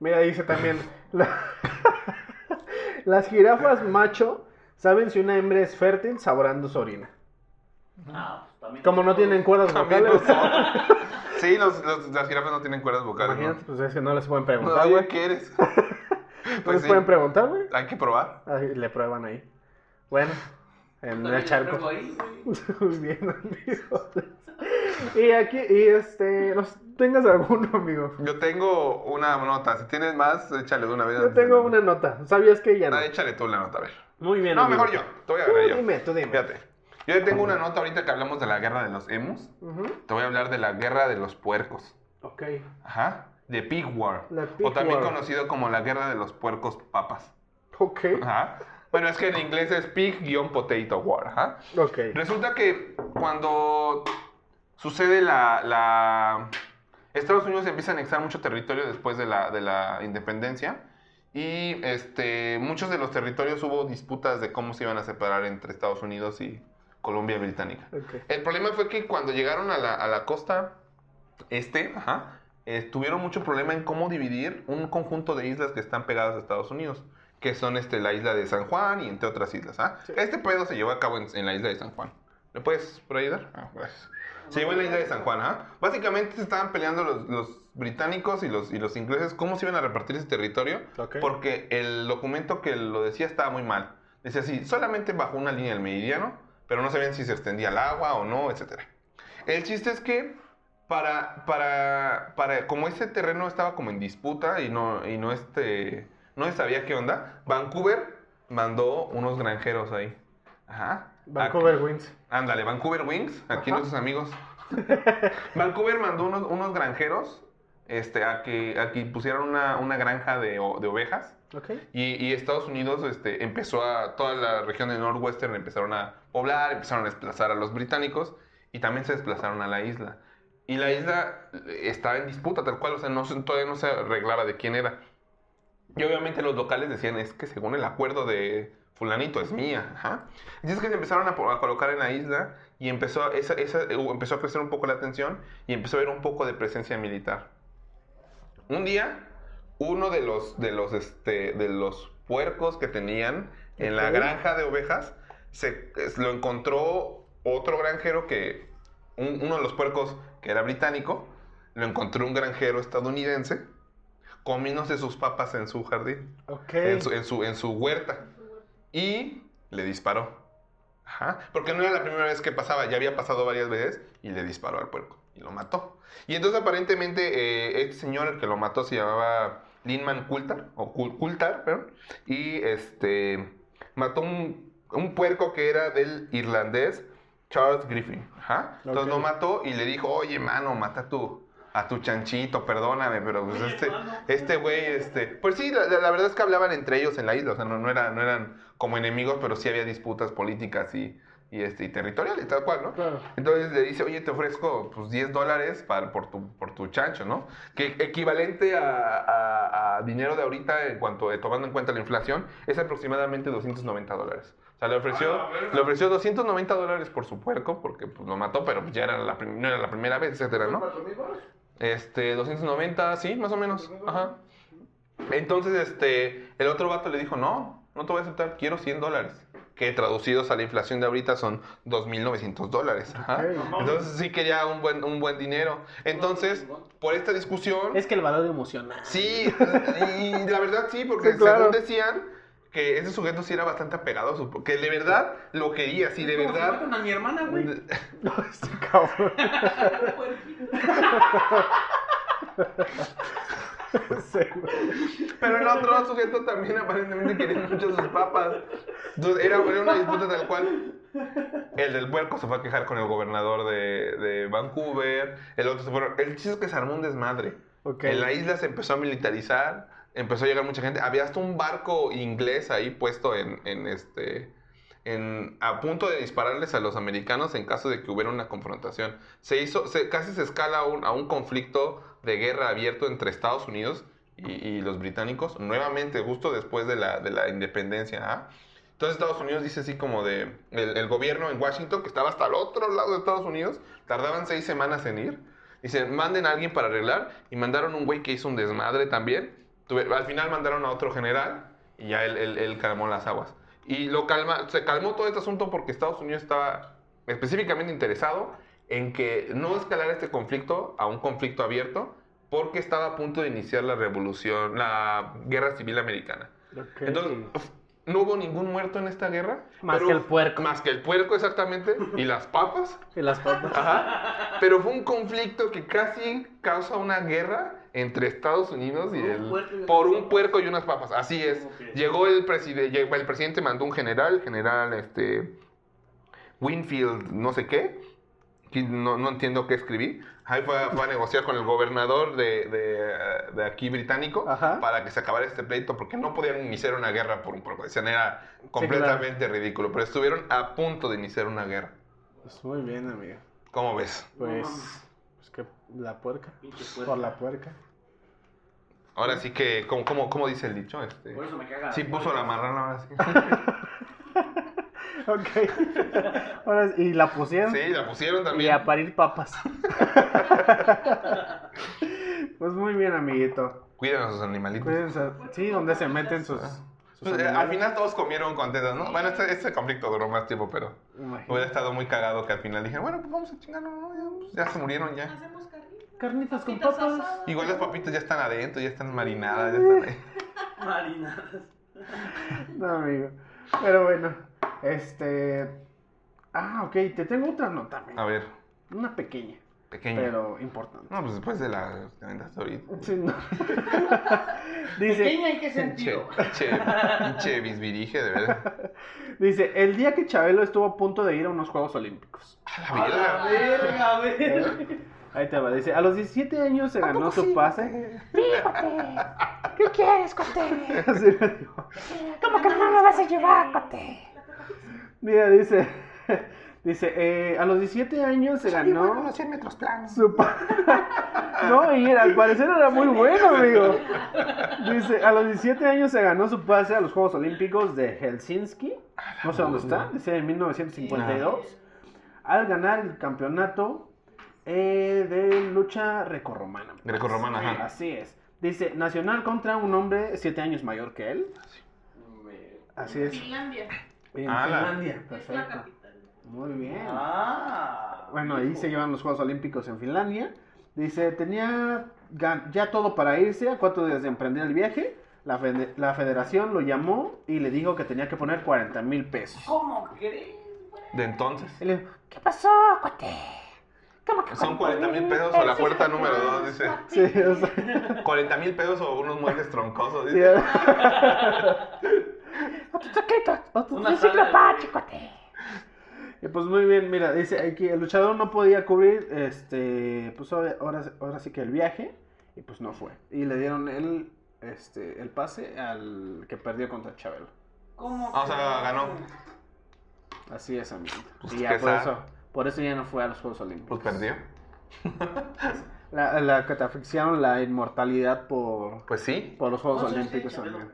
Mira, dice también. la- [laughs] Las jirafas macho saben si una hembra es fértil saboreando su orina. Ah, pues también. Como no tienen cuerdas También vocales. [laughs] Sí, los, los- las jirafas no tienen cuerdas vocales. ¿no? Imagínate, pues es que no les pueden preguntar, oye, güey. ¿qué eres? [laughs] No Pues les sí, pueden preguntar, güey. hay que probar. Ahí le prueban ahí. Bueno, en También el charco. ahí, güey. Muy [laughs] bien, amigo. Y aquí, y este, ¿nos tengas alguno, amigo? Yo tengo una nota. Si tienes más, échale de una vez. Yo tengo una nota. ¿Sabías que ella no? Ah, échale tú la nota, a ver. Muy bien. No, amigo. mejor yo. Te voy a Tú agarrar yo. dime, tú dime. Fíjate. Yo ya tengo una nota ahorita que hablamos de la guerra de los emus. Te voy a hablar de la guerra de los puercos. Ok. Ajá. De Pig War. La Pig o también War. conocido como la guerra de los puercos papas. Ok. Ajá. Bueno, es que en inglés es Pig-Potato War. Ajá. Ok. Resulta que cuando sucede la, la- Estados Unidos empieza a anexar mucho territorio después de la, de la independencia y este, muchos de los territorios hubo disputas de cómo se iban a separar entre Estados Unidos y Colombia Británica. El problema fue que cuando llegaron a la, a la costa este, ajá, eh, tuvieron mucho problema en cómo dividir un conjunto de islas que están pegadas a Estados Unidos, que son este, la isla de San Juan y entre otras islas. ¿ah? Sí. Este pedo se llevó a cabo en, en la isla de San Juan. ¿Le puedes por ahí dar? Ah, gracias. Se llevó en la isla de San Juan. ¿ah? Básicamente se estaban peleando los, los británicos y los, y los ingleses cómo se iban a repartir ese territorio, porque el documento que lo decía estaba muy mal. Decía así, solamente bajo una línea del meridiano, pero no sabían si se extendía el agua o no, etc. El chiste es que para, para, para, como ese terreno estaba como en disputa y no, y no, este, no se sabía qué onda, Vancouver mandó unos granjeros ahí. Ajá. Vancouver Wings. Ándale, Vancouver Wings, aquí Ajá. nuestros amigos. [laughs] Vancouver mandó unos, unos granjeros este, a, que, a que pusieran una, una granja de, de ovejas. Ok. Y, y Estados Unidos este, empezó a, toda la región de Northwestern empezaron a poblar, empezaron a desplazar a los británicos y también se desplazaron a la isla. Y la isla eh, estaba en disputa tal cual, o sea, no, todavía no se arreglaba de quién era. Y obviamente los locales decían, es que según el acuerdo de fulanito es mía. Ajá. Y es que se empezaron a, a colocar en la isla y empezó, esa, esa- empezó a crecer un poco la tensión y empezó a haber un poco de presencia militar. Un día, uno de los, de los, este, de los puercos que tenían en la granja de ovejas, se, es- lo encontró otro granjero que, un- uno de los puercos que era británico, lo encontró un granjero estadounidense comiéndose sus papas en su jardín, en, su, en, su, en su huerta, y le disparó. Ajá, porque no era la primera vez que pasaba, ya había pasado varias veces y le disparó al puerco y lo mató. Y entonces aparentemente eh, este señor el que lo mató se llamaba Linman Coulter, o Coulter, perdón, y este mató un, un puerco que era del irlandés Charles Griffin. Ajá. Entonces lo mató y le dijo, oye, mano, mata a tu, a tu chanchito, perdóname, pero pues Oye, este, este güey, este... Pues sí, la, la- la verdad es que hablaban entre ellos en la isla, o sea, no, no, era- no eran como enemigos, pero sí había disputas políticas y, y, este, y territoriales, tal cual, ¿no? Claro. Entonces le dice, oye, te ofrezco pues 10 dólares para, por, tu, por tu chancho, ¿no? Que equivalente a, a- a dinero de ahorita, en cuanto, eh, tomando en cuenta la inflación, es aproximadamente 290 dólares. O sea, le ofreció, le ofreció 290 dólares por su puerco, porque pues, lo mató, pero ya era la, no era la primera vez, etcétera, ¿no? Este, 290, sí, más o menos. Ajá. Entonces, este, el otro vato le dijo, no, no te voy a aceptar, quiero 100 dólares. Que traducidos a la inflación de ahorita son 2.900 dólares. Ajá. Entonces sí quería un buen, un buen dinero. Entonces, por esta discusión... Es que el valor emocional. Sí, y la verdad sí, porque Sí, claro. según decían que ese sujeto sí era bastante apegado a su... Que de verdad lo quería, sí, de verdad... Con a mi hermana, güey. [laughs] No, este cabrón. [laughs] [laughs] [laughs] Pero el otro sujeto también aparentemente quería mucho sus papas. Entonces era, era una disputa tal cual. El del puerco se fue a quejar con el gobernador de, de Vancouver. El otro se fue. El chiste es que se armó un desmadre. En la isla se empezó a militarizar. Empezó a llegar mucha gente. Había hasta un barco inglés ahí puesto en, en este. En, a punto de dispararles a los americanos en caso de que hubiera una confrontación. Se hizo, se, casi se escala un, a un conflicto de guerra abierto entre Estados Unidos y, los británicos, nuevamente, justo después de la, de la independencia. ¿ah? Entonces Estados Unidos dice así como de, el, gobierno en Washington, que estaba hasta el otro lado de Estados Unidos, tardaban seis semanas en ir. Dicen, manden a alguien para arreglar, y mandaron un güey que hizo un desmadre también. Al final mandaron a otro general, y ya él, calmó las aguas. Y lo se calmó todo este asunto porque Estados Unidos estaba específicamente interesado en que no escalara este conflicto a un conflicto abierto, porque estaba a punto de iniciar la revolución, la guerra civil americana. Entonces, no hubo ningún muerto en esta guerra. Más pero- que el puerco. Más que el puerco, exactamente. Y las papas. [laughs] Y las papas. Ajá. Pero fue un conflicto que casi causa una guerra entre Estados Unidos y Por un el... puerco y unas Por un papas. puerco y unas papas. Así es. Llegó el presidente, el presidente mandó un general, general, este... Winfield, no sé qué. No, no entiendo qué escribí. Ahí fue, a- fue a negociar con el gobernador de, de, eh, de aquí británico Ajá. para que se acabara este pleito porque no podían iniciar una guerra por un. Decían era completamente ridículo. Pero estuvieron a punto de iniciar una guerra. Pues muy bien, amigo. ¿Cómo ves? Pues, pues que la puerca. Por la puerca. Ahora sí que, ¿cómo, cómo, cómo dice el dicho? Este, Por eso me caga. sí puso la marrana ahora sí. [laughs] Ok. Ahora, y la pusieron. Sí, la pusieron Y también. a parir papas. [laughs] Pues muy bien, amiguito. Cuiden a sus animalitos. Cuídense. Sí, donde se meten sus. sus Pues, eh, al final todos comieron contentos, ¿no? Bueno, este, este conflicto duró más tiempo, pero Imagínate. hubiera estado muy cagado que al final dijeron, bueno, pues vamos a chingarnos, ¿no? Ya, pues, ya se murieron ya. Hacemos carnitas. Con papas. asadas. Igual las papitas ya están adentro, ya están marinadas, ya [laughs] están ahí. Marinadas. No, amigo. Pero bueno, este. Ah, ok, te tengo otra nota, amigo. A ver, Una pequeña, pequeño. pero importante. No, pues después de la que ahorita. Sí, no. [laughs] dice, ¿Pequeña en qué sentido? pinche, pinche bisbirige, de verdad. [laughs] dice, el día que Chabelo estuvo a punto de ir a unos Juegos Olímpicos. A la A la verga. verga, a ver. Ahí te va, dice, a los 17 años se ganó su pase. ¿Qué quieres, Cote? [laughs] Así dijo. ¿Cómo que no me vas a llevar, Cote? Mira, dice, [laughs] dice, eh, a los 17 años se ganó 100 metros planos. su pa- [laughs] No, y era, al parecer era muy bueno, amigo. Dice, a los 17 años se ganó su pase a los Juegos Olímpicos de Helsinki. No sé dónde está, dice en 1952. Al ganar el campeonato eh, de lucha grecorromana. Grecorromana, ajá. Así es. Dice, nacional contra un hombre 7 años mayor que él. Así es. Finlandia. En Ah, la- Finlandia, Es la perfecto. capital. Muy bien. Ah. Bueno, ahí se llevan los Juegos Olímpicos en Finlandia. Dice, tenía ya todo para irse a cuatro días de emprender el viaje. La, la federación lo llamó y le dijo que tenía que poner 40 mil pesos. ¿Cómo crees? De entonces. Y le dijo, ¿Qué pasó, Cote? ¿Cómo que Son 40 mil pesos o la puerta número 2, dice. sí, o sea, 40 mil pesos o unos muebles troncosos, dice. [laughs] De- Apache, Cote. Y pues muy bien, mira, dice aquí el luchador no podía cubrir, este, pues ahora, ahora, sí que el viaje, y pues no fue. Y le dieron el, este, el pase al que perdió contra Chabelo. ¿Cómo? Ah, o sea, ganó. Así es, amiguito. Pues y ya por eso, por eso ya no fue a los Juegos Pues Olímpicos. perdió. La, la asfixiaron la inmortalidad por, Pues sí. por los Juegos ¿Cuántos años Olímpicos tiene también.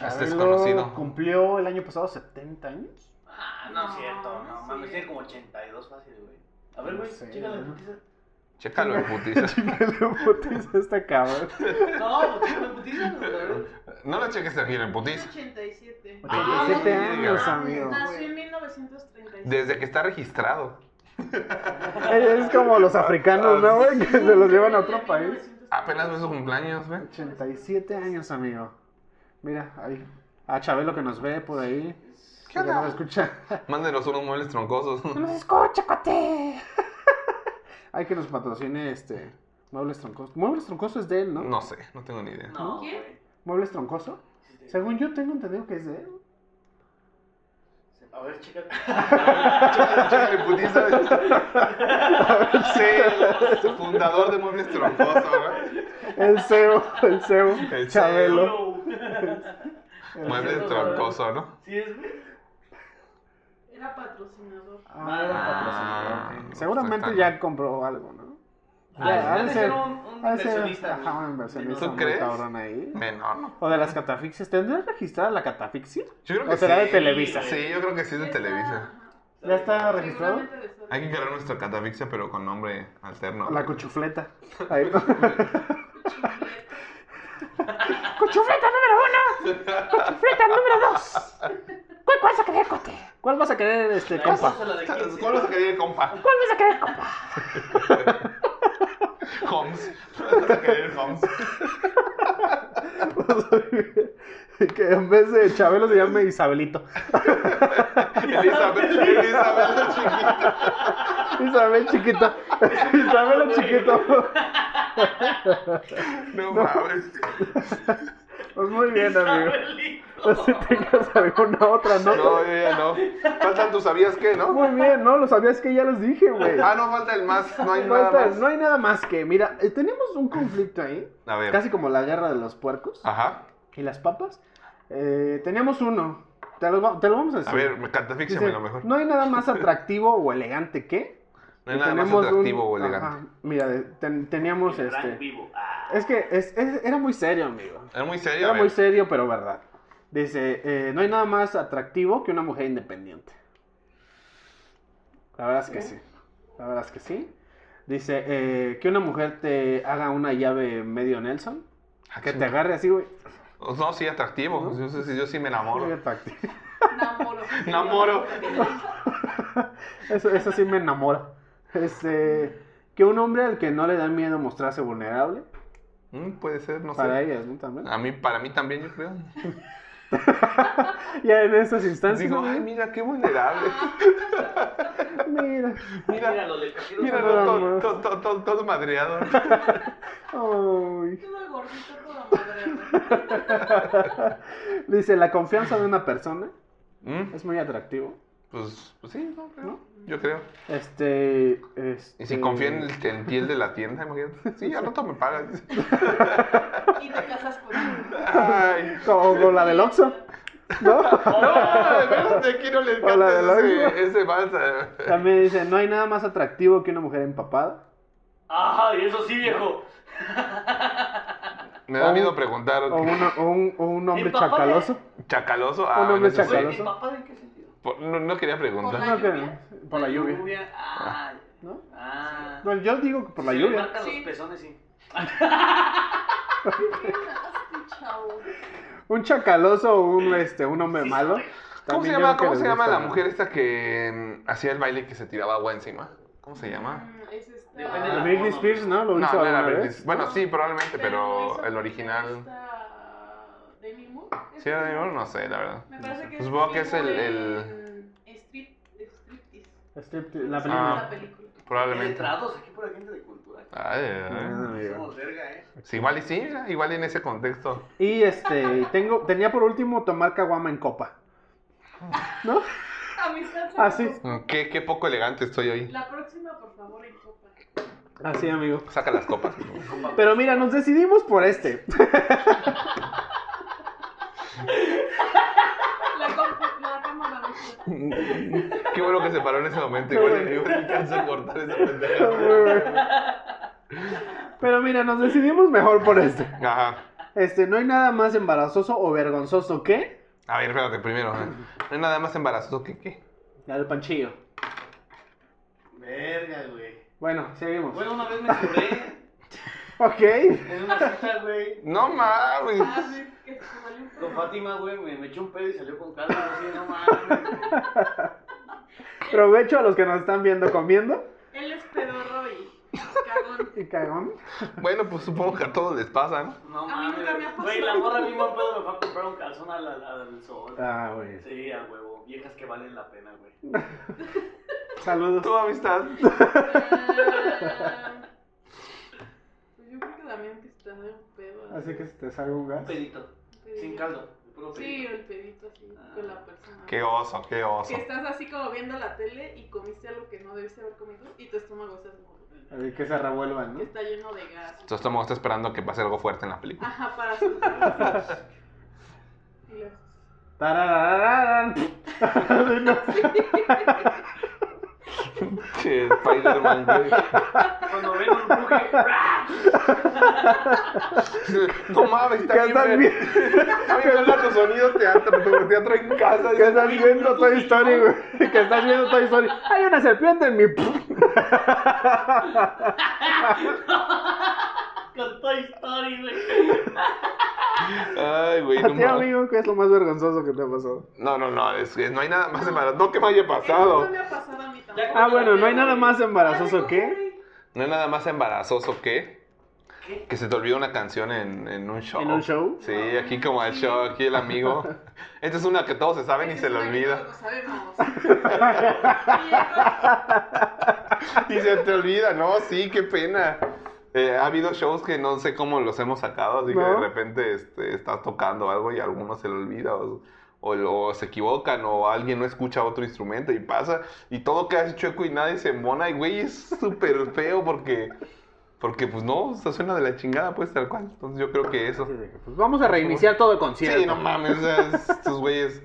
Es Chabelo desconocido. cumplió el año pasado 70 años. Ah, no es cierto, no no es mames, tiene como 82 fácil, güey. A ver, No güey, sé, chécale, ¿no? Chécalo en putiza. [laughs] Chabelo putiza este cabrón. [laughs] No, pues chécale, putiza, güey. No lo cheques aquí en putiza. 87. Ah, 87 no, años, amigo. Nació en 1937. Desde que está registrado. Es como los africanos, ¿no, güey? Que se los llevan a otro país. Apenas ve su cumpleaños, ¿ve? 87 años, amigo. Mira, ahí. A Chabelo que nos ve por ahí. ¿Qué Que onda? nos escucha. Mándenos unos muebles troncosos. No nos escucha, cuate. Hay que nos patrocine este. Muebles Troncoso. Muebles Troncoso es de él, ¿no? No sé, no tengo ni idea. No, ¿Quién? Muebles Troncoso. Según yo tengo entendido que es de él. A ver, chécale. [laughs] Chécale en putiza. Sí, fundador de Muebles Troncosos, ¿ve? El CEO, el CEO. El Chabelo. [laughs] Muebles Troncosos, ¿no? ¿Sí es, güey? Era patrocinador. Ah, era patrocinador. Ah, ok. Seguramente pues ya compró algo, ¿no? Ah, ha de ser- un, inversionista. Ajá, un inversionista. ¿Tú muy crees? cabrón ahí. Menor, ¿no? O de las catafixias. ¿Tendrás registrada la catafixia? Yo creo ¿O será sí. de Televisa? Sí, yo creo que sí es de Televisa. ¿Ya está registrado? Hay que crear nuestra catafixia, pero con nombre alterno. La cuchufleta. Ahí. [laughs] Cuchufleta número uno. Cuchufleta número dos. ¿Cuál vas a querer, cuate? ¿Cuál vas a querer, este, compa? es la de 15. ¿Cuál vas a querer, compa? ¿Cuál vas a querer, compa? [laughs] Holmes. ¿Cuál vas a querer, Holmes? [laughs] que en vez de Chabelo se llame Isabelito. [laughs] Elizabeth, Elizabeth chiquita. Isabel chiquito. Isabel chiquito. No mames. Pues muy bien, amigo. No sé si tengas alguna otra, ¿no? No, yo ya no. Faltan tus sabías qué, ¿no? Muy bien, ¿no? Lo sabías que ya los dije, güey. Ah, no, falta el más. No hay nada Falta- más. no hay nada más que, mira, eh, tenemos un conflicto ahí, A ver. casi como la guerra de los puercos Ajá. y las papas. Eh, teníamos uno, te lo, te lo vamos a decir. A ver, me catafíxame lo mejor. No hay nada más atractivo o elegante que. No hay nada más tenemos un- atractivo o elegante. Ajá, mira, ten- teníamos El este. vivo. Ah. Es que es- es- era muy serio, amigo. Era muy serio. Era a muy serio, pero verdad. Dice, eh, no hay nada más atractivo que una mujer independiente. La verdad es que sí. La verdad es que sí. Dice, eh, que una mujer te haga una llave medio Nelson. Ah, Que qué te agarre así, güey. No, sí, atractivo. Yo, sí- yo sí me enamoro. atractivo. Namoro. [laughs] Enamoro. [laughs] [laughs] Eso, eso sí me enamora. Este, que un hombre al que no le da miedo mostrarse vulnerable. Mm, puede ser, no Para sé. ellas, ¿no? También. A mí, para mí también, yo creo. [laughs] Ya en estas instancias. Digo, ¿no? ay, mira, qué vulnerable. [laughs] mira. Mira, mira, son- Nada todo, todo, todo, todo, todo madreado. [laughs] Ay. Todo gordito. Dice, la confianza de una persona Mm, es muy atractivo. Pues, pues sí, no, creo. ¿No? Yo creo. Este, este... Y si confía en el, en piel de la tienda, imagínate. Sí, al rato me pagas. Y te casas con él. Ay. Como con la del Oxxo, ¿no? [laughs] No, espérate, aquí no le [laughs] encanta del ese, ese balsa. También dice, no hay nada más atractivo que una mujer empapada. Ajá, y eso sí, viejo. [laughs] Me da O- miedo preguntar. O, una- o un, o un hombre chacaloso. ¿Chacaloso? Ah, Un hombre chacaloso. Güey, ¿y papá en qué? Por- no, no quería preguntar. Por No, que- lluvia? por la lluvia. Ah, ¿No? ah. No, yo digo que por la Se lluvia. marcan Sí. los pezones, sí. [laughs] Un chacaloso o un, este, un hombre Sí, malo. ¿Cómo se llama, cómo se llama la mujer esta que mm, hacía el baile y que se tiraba agua encima? ¿Cómo se llama? Mm, Es esta... La la Britney. Spears, ¿no? Lo No, hizo no era alguna Britney. Bueno, sí, probablemente, pero hizo el original. esta Demi Moore. ¿Es ¿Sí Demi de Moore? No sé, la verdad. Me parece que Pues es supongo que es el- el- Strip, Striptease. Striptease, la llama película. la película. Probablemente. Letrados aquí por la gente de cultura. Ay, ay. Ah. Somos verga, eh. Sí, igual y sí, igual y en ese contexto. Y este, tengo, tenía por último tomar caguama en copa. ¿No? [laughs] Amistad. Ah, sí. Mm, Qué, qué poco elegante estoy hoy. La próxima, por favor, en copa. Así, amigo. Saca las copas. Pero mira, nos decidimos por este. [laughs] La, la cámara no. Qué bueno que se paró en ese momento. Igual igual alcanzo a cortar esa pendejada. Pero mira, nos decidimos mejor por este. Ajá. Este, no hay nada más embarazoso o vergonzoso que A ver, espérate, primero. ¿eh? No hay nada más embarazoso que qué. la del panchillo. Verga, güey. Bueno, seguimos. Bueno, una vez me curé [laughs] Ok. en una cita, güey. No mames. Ah, sí, Con. Fátima, güey, me, me echó un pedo y salió con calma. Así, no mames. [laughs] Provecho a los que nos están viendo comiendo. Él es pedorro y cagón. [laughs] Y cagón. Bueno, pues supongo que a todos les pasa, ¿no? No A mí mames. nunca me ha Güey, la pasado. morra mismo pedo me fue a comprar un calzón al, al, al sol. Ah, güey. Sí, a huevo. Viejas que valen la pena, güey. [laughs] Saludos. Tu amistad. Ah, Pues yo creo que también que está de un pedo. Así que si te salga un gas. Un pedito. Sin caldo. el puro Sí, el pedito así con la persona. Qué oso, qué oso. Que estás así como viendo la tele y comiste algo que no debiste haber comido y tu estómago está como Así que se revuelvan, que ¿no? está lleno de gas. Tu estómago está esperando que pase algo fuerte en la película. Ajá, para soltarlo. [laughs] [laughs] Y le haces. Tararararán. [laughs] Che, Spider-Man, güey. Cuando ven un bruje. No mames, está ¿Qué bien. estás viendo? Está bien tu sonido teatro, tu teatro en casa. Que estás viendo Toy Story, güey. Que estás viendo Toy Story. Hay una serpiente en mi. [laughs] Con Toy Story, güey. Ay, güey, A no ti, mames. amigo, ¿qué es lo más vergonzoso que te ha pasado? No, no, no, es que no hay nada más embarazoso. No que me haya pasado. No me ha pasado a mí tampoco. Ah, bueno, no hay nada más embarazoso que. No hay nada más embarazoso que ¿Qué? que se te olvida una canción en, en un show. ¿En un show? Sí, aquí como el show, aquí el amigo. [laughs] Esta es una que todos se saben y se le olvida. todos sabemos. [laughs] Y se te olvida, ¿no? Sí, qué pena. Eh, ha habido shows que no sé cómo los hemos sacado, así que ¿No? de repente este, estás tocando algo y a algunos se le olvida o, o, o se equivocan o alguien no escucha otro instrumento y pasa y todo queda chueco y nadie se embona y güey es súper feo porque porque pues no, se suena de la chingada pues tal cual. Entonces yo creo que eso. Pues vamos a reiniciar todo el concierto. Sí, no mames, o sea, es- estos güeyes.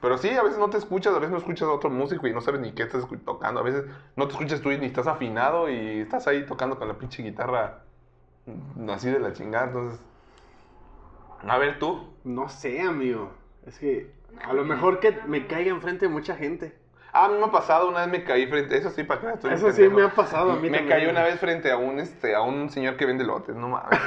Pero sí, a veces no te escuchas, a veces no escuchas a otro músico y no sabes ni qué estás tocando. A veces no te escuchas tú y ni estás afinado y estás ahí tocando con la pinche guitarra mm, así de la chingada. Entonces, a ver tú. No sé, amigo. Es que a lo mejor que me caiga enfrente mucha gente. Ah, a mí me ha pasado, una vez me caí frente, eso sí, para que estoy Eso sí me ha pasado a mí Me también. caí una vez frente a un este a un señor que vende lotes, no mames.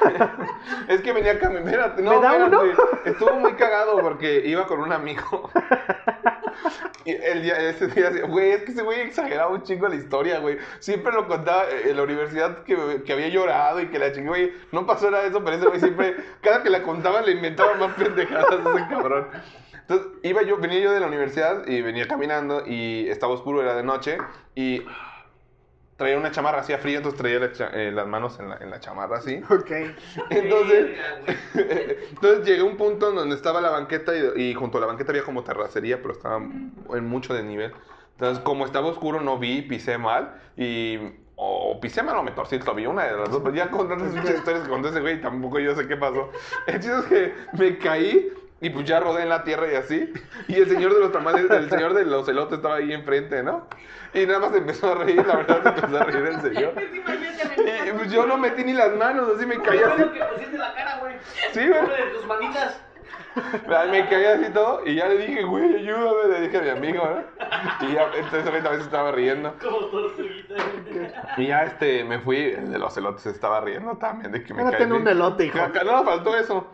[laughs] es que venía caminando, espérate, no, ¿Me da espérate. uno? [laughs] Estuvo muy cagado porque iba con un amigo. [laughs] y el día ese día, güey, es que ese güey exageraba un chingo la historia, güey. Siempre lo contaba eh, en la universidad que, que había llorado y que la chingada, güey, no pasó nada de eso, pero ese güey siempre cada que la contaba le inventaba más pendejadas a ese cabrón. Entonces, iba yo, venía yo de la universidad y venía caminando y estaba oscuro, era de noche y traía una chamarra, hacía frío, entonces traía la cha- eh, las manos en la, en la chamarra así. [laughs] Ok. Entonces, [laughs] entonces llegué a un punto en donde estaba la banqueta y, y junto a la banqueta había como terracería, pero estaba en mucho de nivel. Entonces, como estaba oscuro, no vi, pisé mal y... O pisé mal o me torcí el tobillo, una de las dos. Pero ya con tantas pinches [laughs] historias que contó ese güey, tampoco yo sé qué pasó. El chiste es que me caí y pues ya rodé en la tierra y así. Y el señor de los tamales, el señor de los elotes estaba ahí enfrente, ¿no? Y nada más empezó a reír, la verdad se empezó a reír el señor. Y pues yo no metí ni las manos, así me caí ¿Qué así. que pusiste la cara, güey? Sí, güey. Tus manitas. Me caí así todo y ya le dije, güey, ayúdame, le dije a mi amigo, ¿no? Y ya, entonces ahorita a veces estaba riendo. Como tortuguita. Y ya este, me fui, el de los elotes estaba riendo también de que me Ahora caí. ten un elote, hijo. Acá no, faltó eso.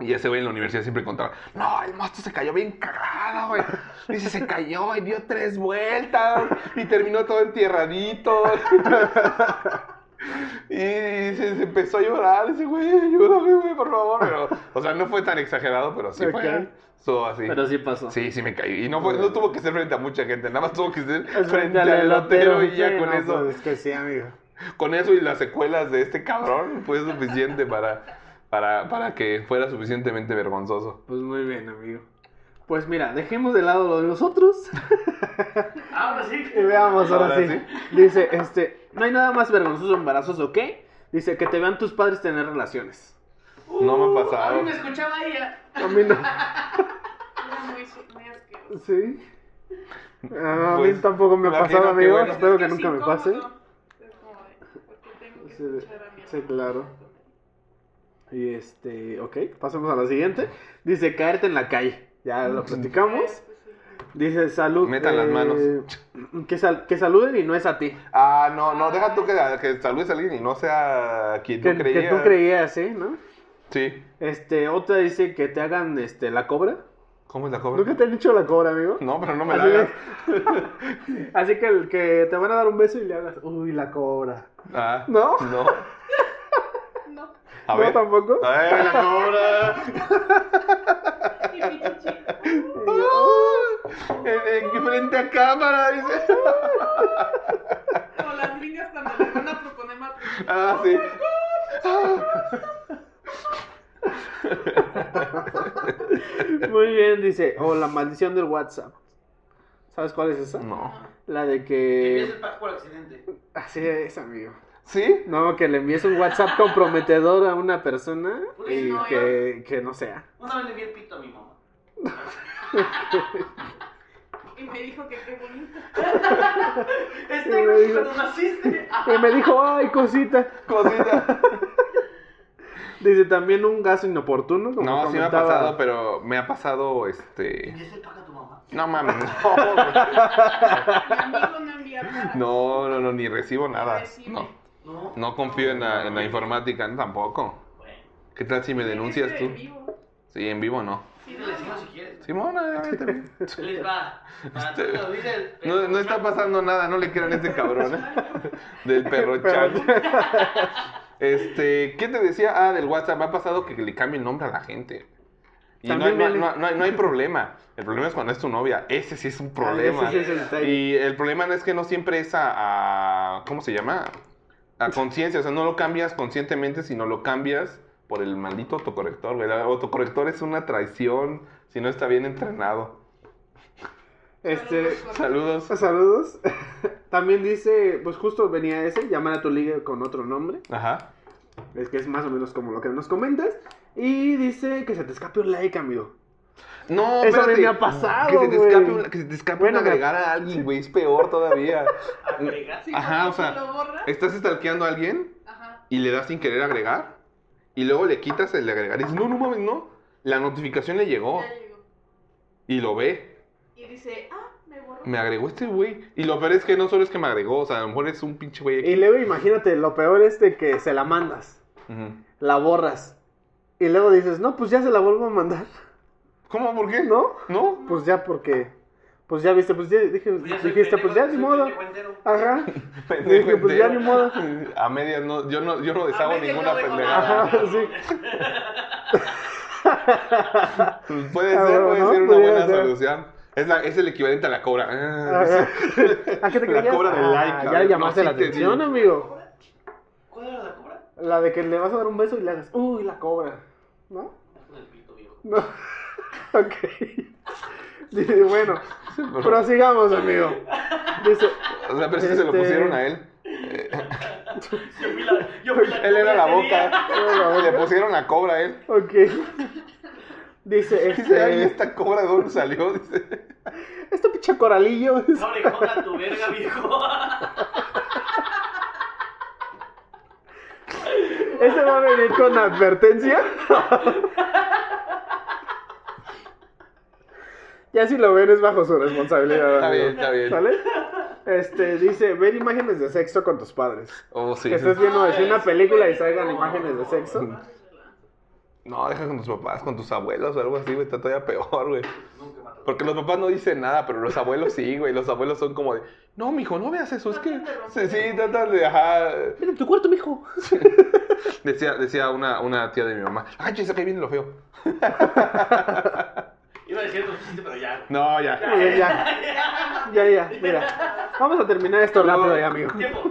Y ese güey en la universidad siempre contaba, no, el monstruo se cayó bien cagado, güey. Dice, se cayó y dio tres vueltas y terminó todo entierradito. [laughs] Y se, se empezó a llorar, dice, güey, ayúdame, güey, por favor. Pero, o sea, no fue tan exagerado, pero sí Ok. fue. Así. Pero sí pasó. Sí, sí me caí. Y no, fue, no tuvo que ser frente a mucha gente, nada más tuvo que ser frente, al elotero y ya sí, con no, eso. pues, es que sí, amigo. Con eso y las secuelas de este cabrón fue suficiente para, para, para que fuera suficientemente vergonzoso. Pues muy bien, amigo. Pues mira, dejemos de lado lo de nosotros [laughs] Ahora sí. y veamos ahora, Ahora sí. Dice, este, no hay nada más vergonzoso embarazoso que, dice, que te vean tus padres tener relaciones. No me ha A pasado. mí me escuchaba ella. A mí no. [laughs] Era muy, muy asqueroso. Sí. A mí Pues, tampoco me ha pasado, amigo. bueno. Espero Es que nunca me pase. Es como de, ¿por qué tengo que Sí, escuchar a mi sí, hermano claro. Y este, ok, pasamos a la siguiente. Dice, caerte en la calle. Ya lo platicamos. Dice, salud. Metan las manos. Que, sal- que saluden y no es a ti. Ah, no, no, deja tú que, que saludes a alguien y no sea quien Que, tú que creías. tú creías, ¿eh? ¿No? Sí. Este, otra dice que te hagan este, la cobra. ¿Cómo es la cobra? ¿Nunca te han hecho la cobra, amigo? No, pero no me la Así, hagas. [laughs] Así que, el- que te van a dar un beso y le hagas, uy, la cobra. Ah, ¿No? No. [laughs] No. A ¿No ver. tampoco? ¡Ay, la cobra! [laughs] Yo, En, en frente a cámara, dice. Como las gringas cuando les van a proponer matrimonio. Ah, sí. Muy bien, dice. O la maldición del WhatsApp. ¿Sabes cuál es esa? No. La de Que que. el pack por accidente. Así es, amigo. ¿Sí? No, que le envíes un WhatsApp comprometedor a una persona y No, que, que no sea. Una vez le vi el pito a mi mamá. [laughs] Y me dijo que qué bonito. [laughs] Este me güey, dijo- cuando naciste. [laughs] Y me dijo, ay, cosita. Cosita. Dice también un gasto inoportuno. Como No, sí me ha pasado, pero me ha pasado, este... ¿Envías el pack a tu mamá? No mames, Mi amigo no no. No, ni recibo nada. Recibe. No, No. no confío en la, en la informática, no, tampoco. Bueno, ¿Qué tal si me denuncias tú? en vivo. Sí, en vivo no. Si sí, no, decimos no. si quieres. Simona, les va. Este- No, no está pasando nada, no le crean a este cabrón, ¿eh? [laughs] Del perro Perro chan. Este, ¿qué te decía? Ah, del WhatsApp. Me ha pasado que le cambie el nombre a la gente. Y no hay, También no, me- no- no hay, no hay problema. El problema es cuando es tu novia. Ese sí es un problema. Ah, ese sí es el detalle. Y el problema no es que no siempre es a, a- ¿cómo se llama? A conciencia. O sea, no lo cambias conscientemente, sino lo cambias por el maldito autocorrector. güey. El autocorrector es una traición si no está bien entrenado. Este, Saludos. saludos. [laughs] También dice, pues justo venía ese, llamar a tu liga con otro nombre. Ajá. Es que es más o menos como lo que nos comentas. Y dice que se te escape un like, amigo. No, Eso espérate. me ha pasado, Que se te güey. escape, un- que se te escape Bueno, un agregar a alguien, güey. Es peor todavía. [laughs] Agregar. Ajá, o sea. Estás stalkeando a alguien Ajá. y le das sin querer agregar. Y luego le quitas el de agregar y dices, no, no mames, no. La notificación le llegó Ya llegó. y lo ve. Y dice, ah, me borró. Me agregó este güey. Y lo peor es que no solo es que me agregó, o sea, a lo mejor es un pinche güey. Y luego imagínate, lo peor es de que se la mandas, Ujú. la borras. Y luego dices, no, pues ya se la vuelvo a mandar. ¿Cómo? ¿Por qué? ¿No? ¿No? Pues ya porque, pues ya viste, pues ya dije, Pues ya soy dijiste, pues ya ni modo. Ajá. Pendejo [laughs] Dije, pues ya ni modo. A medias no, yo no, yo no deshago ninguna no pendejada. Ajá, sí. Pues Puede Ah, ser, puede ¿no? ser una buena ser. solución. Es, la, es el equivalente a la cobra. Ah, Ajá. [laughs] ¿A qué te La cobra del Ah, like, Ya cabrón. llamaste No, la sí atención, amigo. ¿Cuál era la cobra? La de que le vas a dar un beso y le hagas, uy, la cobra. ¿No? Con el pito, viejo. No. [laughs] ok. Dice, bueno, prosigamos, amigo. Dice, O sea, pero es que se lo Este- pusieron a él. Yo fui la, yo fui la Él era la boca. Le pusieron la cobra a él. ok. Dice, [laughs] Dice, ay, este, esta cobra de dónde salió. Dice. este pinche coralillo. No orejona tu verga, viejo. [laughs] Ese va a venir con advertencia. Ya si lo ven es bajo su responsabilidad. Está bien, está bien. ¿Sale? Este, dice, ver imágenes de sexo con tus padres. Oh, sí. que estés viendo así una película y salgan imágenes de sexo. No, deja con tus papás, con tus abuelos o algo así, güey. Está todavía peor, güey. Porque los papás no dicen nada, pero los abuelos sí, güey. Los abuelos son como de, no, mijo, no veas eso. Es que. Sí, sí, tratan de, ajá. Mira en tu cuarto, mijo. [laughs] Decía, decía una, una tía de mi mamá, ay, che, que viene lo feo. [laughs] Iba a decir otro chiste, pero ya. No, ya. Bien, ya. Ya, ya, mira. Vamos a terminar esto rápido ya, amigo. Tiempo.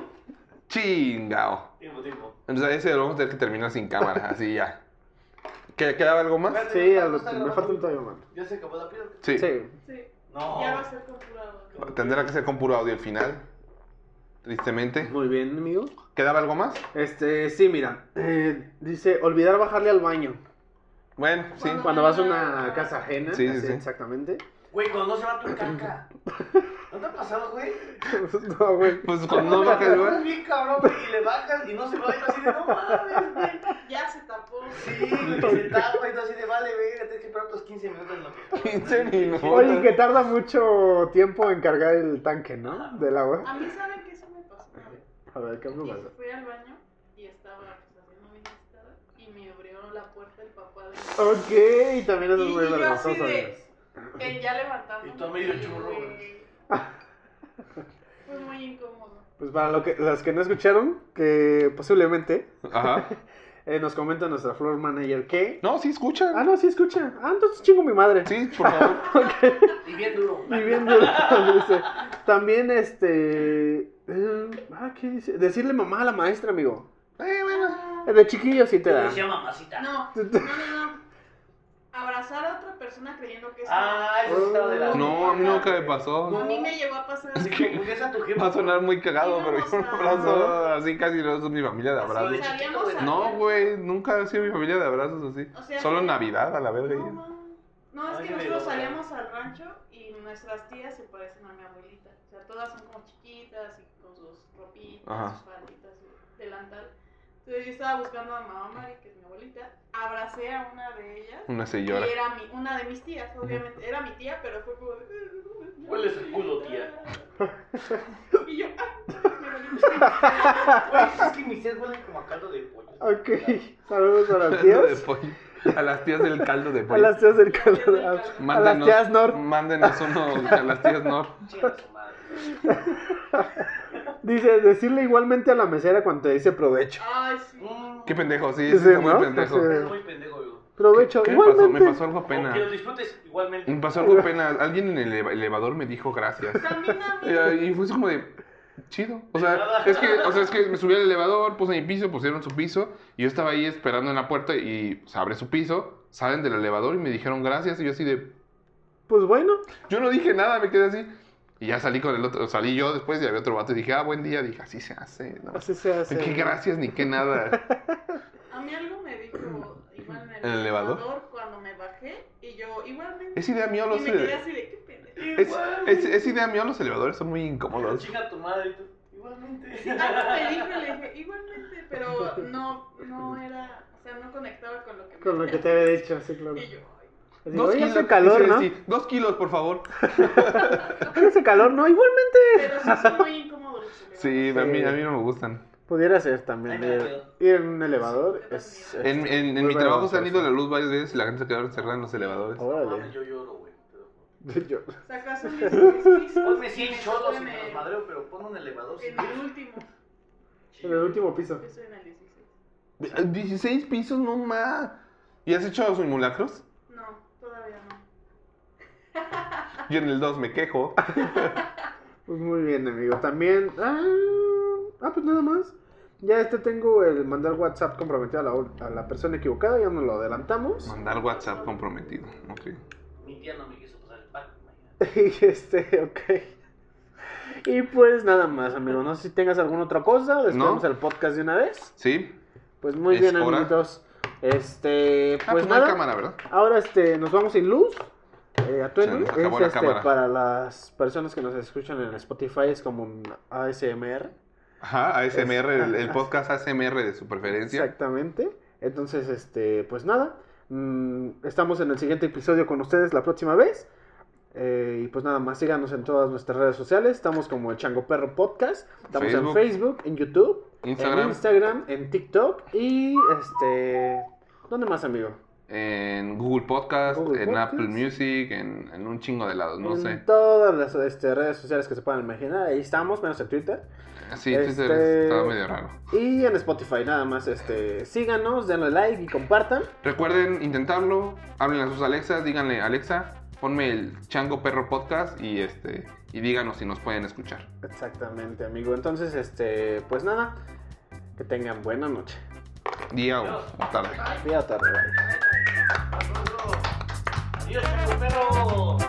Chingao. Tiempo, tiempo. Entonces ese lo vamos a tener que terminar sin cámara, así ya. ¿Qué- ¿Quedaba algo más? Sí, a lo- me falta un todavía más. ¿Ya se acabó la pila? Sí. Sí. Sí. No. Ya va a ser compurado. Tendrá que ser con puro audio el final. Tristemente. Muy bien, amigo. ¿Quedaba algo más? Este, sí, mira. eh, dice, olvidar bajarle al baño. Bueno, sí. Cuando vas a una casa ajena. Sí, sí, así sí. Exactamente. Güey, cuando no se va tu caca. [laughs] ¿No te ha pasado, güey? [laughs] no, güey. Pues cuando no baja el [laughs] Es lugar. bien cabrón, güey, y le bajas y no se va y tú así de no mames, güey. Ya se tapó. Sí, güey, se tapa y tú así de vale, venga, tienes que esperar otros 15 minutos en lo que. 15 minutos. Oye, que tarda mucho tiempo en cargar el tanque, ¿no? Del agua. A mí, ¿saben qué eso me pasó? una vez? A ver, ¿qué me Y pasa? fui al baño y estaba pues, haciendo mi necesitada y me abrió la puerta el papá de mi Ok, y también eso es muy vergonzoso. que ya levantando. Y tú medio churro, Fue muy incómodo. Pues para lo que, los que no escucharon, que posiblemente Ajá. [laughs] eh, nos comenta nuestra floor manager que... No, sí, escucha. Ah, no, sí escucha. Ah, entonces chingo mi madre. Sí, por favor. [laughs] Y bien duro. Y bien duro, [laughs] dice. También, este... eh, ah, ¿qué dice? Decirle mamá a la maestra, amigo. Eh, bueno. Ah, Eh, De chiquillo sí te da. Mamacita. No, [laughs] no, no, no. Abrazar a otra persona creyendo que es. Ah, eso estaba de la. No, a mí nunca me pasó. A mí me llegó a pasar. Que, ¿por qué es a tu jefa? Va a sonar muy cagado, pero yo un abrazo así casi no es mi familia de abrazos. No, güey, nunca ha sido mi familia de abrazos así. Solo en. Navidad, a la verga. No, es que nosotros salíamos al rancho y nuestras tías se parecen a mi abuelita. O sea, todas son como chiquitas y con sus ropitas, sus falditas, delantal. Entonces yo estaba buscando a mamá Mari, que es mi abuelita. Abracé a una de ellas. Una Y señora. era mi, una de mis tías, obviamente. Era mi tía, pero fue como de. Hueles el culo, tía. [laughs] Y yo, ah, Güey, es que mis tías huelen como a caldo de pollo. Ok, saludos a las Caldo [laughs] de tías. pollo. A las tías del caldo de A pollo. las tías del caldo. A, a las Mándenos- tías Nor. Mándenos uno a las tías Nor. Chinga su madre. [laughs] Dice, decirle igualmente a la mesera cuando te dice provecho. Ay, sí. Qué pendejo, sí, Sí, sí, está muy ¿no? pendejo. Sí. Es muy pendejo, güey. Provecho, ¿Qué me pasó? igualmente. Me pasó algo O que lo disfrutes igualmente. Me pasó algo apenas. Alguien en el eleva- elevador me dijo gracias. También a mí. Eh, Y fue así como de chido. O sea, es que, o sea, es que me subí al elevador, puse mi piso, pusieron su piso y yo estaba ahí esperando en la puerta y se abre su piso, salen del elevador y me dijeron gracias y yo así de Pues bueno, yo no dije nada, me quedé así. Y ya salí con el otro, salí yo después y había otro vato y dije, "Ah, buen día." Dije, "Así se hace." No, así se hace. qué gracias ni qué nada. A mí algo me dijo igual en el, ¿En el elevador? cuando me bajé y yo igualmente. Es idea mía y los me quedé ele- así de qué pendejo. es, es, es idea mía los elevadores son muy incómodos. Chinga tu madre y tú. Igualmente. Sí, algo me dijo, le dije igualmente, pero no, no era, o sea, no conectaba con lo que me Con lo que te había dicho, sí, claro. Y yo, Así, Dos kilos, hace calor, dice, ¿no? sí, dos kilos, por favor. [laughs] Hace calor, ¿no? Igualmente. pero sí son muy incómodos. Sí, a mí, a mí no me gustan. Pudiera ser también. Me da Ir, en un elevador es. es En, en, en mi trabajo se han ido la luz varias veces y la gente se quedó encerrada en los elevadores. Órale. yo lloro, güey. [laughs] Yo- Sacas un 16 pisos. Ponme y 100 me cholos en me los el- madreo, pero pon un elevador. En el último. En el último piso. Yo estoy en el 16. 16 pisos, no más. ¿Y has hecho simulacros? No, todavía no. Yo en el 2 me quejo. [laughs] Pues muy bien, amigo. También. Ah, ah, pues nada más. Ya este tengo el mandar WhatsApp comprometido a la, a la persona equivocada, ya nos lo adelantamos. Mandar WhatsApp comprometido. Ok. Mi tía no me quiso pasar el pack. [laughs] Y este, ok. Y pues nada más, amigo. No sé si tengas alguna otra cosa. Despedimos No. el podcast de una vez. ¿Sí? Pues muy Es bien, hora. amiguitos. Este, Ah, pues no hay nada. cámara, ¿verdad? Ahora este, nos vamos sin luz. Eh, a es este, para las personas que nos escuchan en Spotify, es como un ASMR. Ajá, ASMR, el, podcast ASMR de su preferencia. Exactamente. Entonces, este, pues nada. mm, estamos en el siguiente episodio con ustedes la próxima vez. Eh, y pues nada más, síganos en todas nuestras redes sociales. Estamos como el Chango Perro Podcast. Estamos Facebook. en Facebook, en YouTube, Instagram. en Instagram, en TikTok y este. ¿Dónde más, amigo? En Google Podcast, Google en Podcast. Apple Music, en, en un chingo de lados, no en sé. todas las este, redes sociales que se puedan imaginar. Ahí estamos, menos en Twitter. Sí, este- Twitter estaba medio raro. Y en Spotify, nada más. Este, síganos, denle like y compartan. Recuerden intentarlo, hablen a sus Alexas, díganle, Alexa, ponme el Chango Perro Podcast y este y díganos si nos pueden escuchar. Exactamente, amigo. Entonces, este, pues nada. Que tengan buena noche. Día o o tarde. Día o tarde, bye. Adiós, perro.